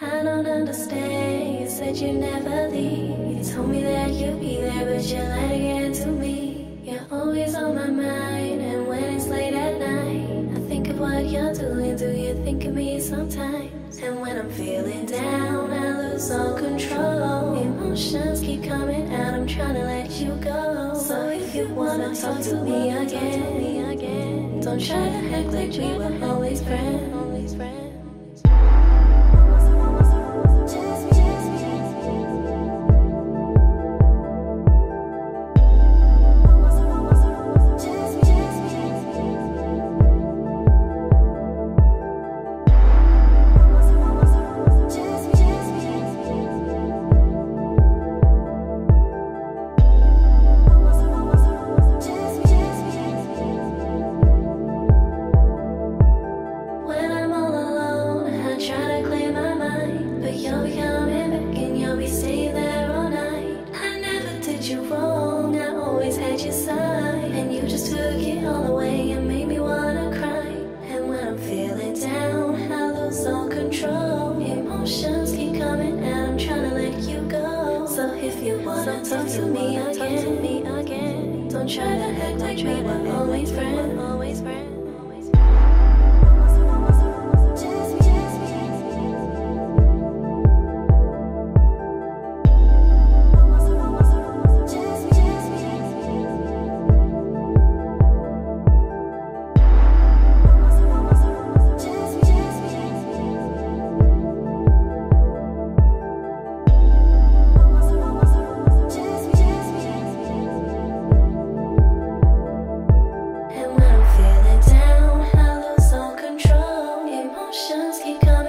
I don't understand. You said you'd never leave. You told me that you'd be there, but you're lying again to me. You're always on my mind, and when it's late at night, I think of what you're doing. Do you think of me sometimes? And when I'm feeling down, I lose all control. Emotions keep coming out. I'm trying to let you go. So if you wanna talk to me again, don't try to act like we were always friends. Emotions keep coming and I'm trying to let you go. So if you wanna talk to me again, don't try to act like we were always friends. you come.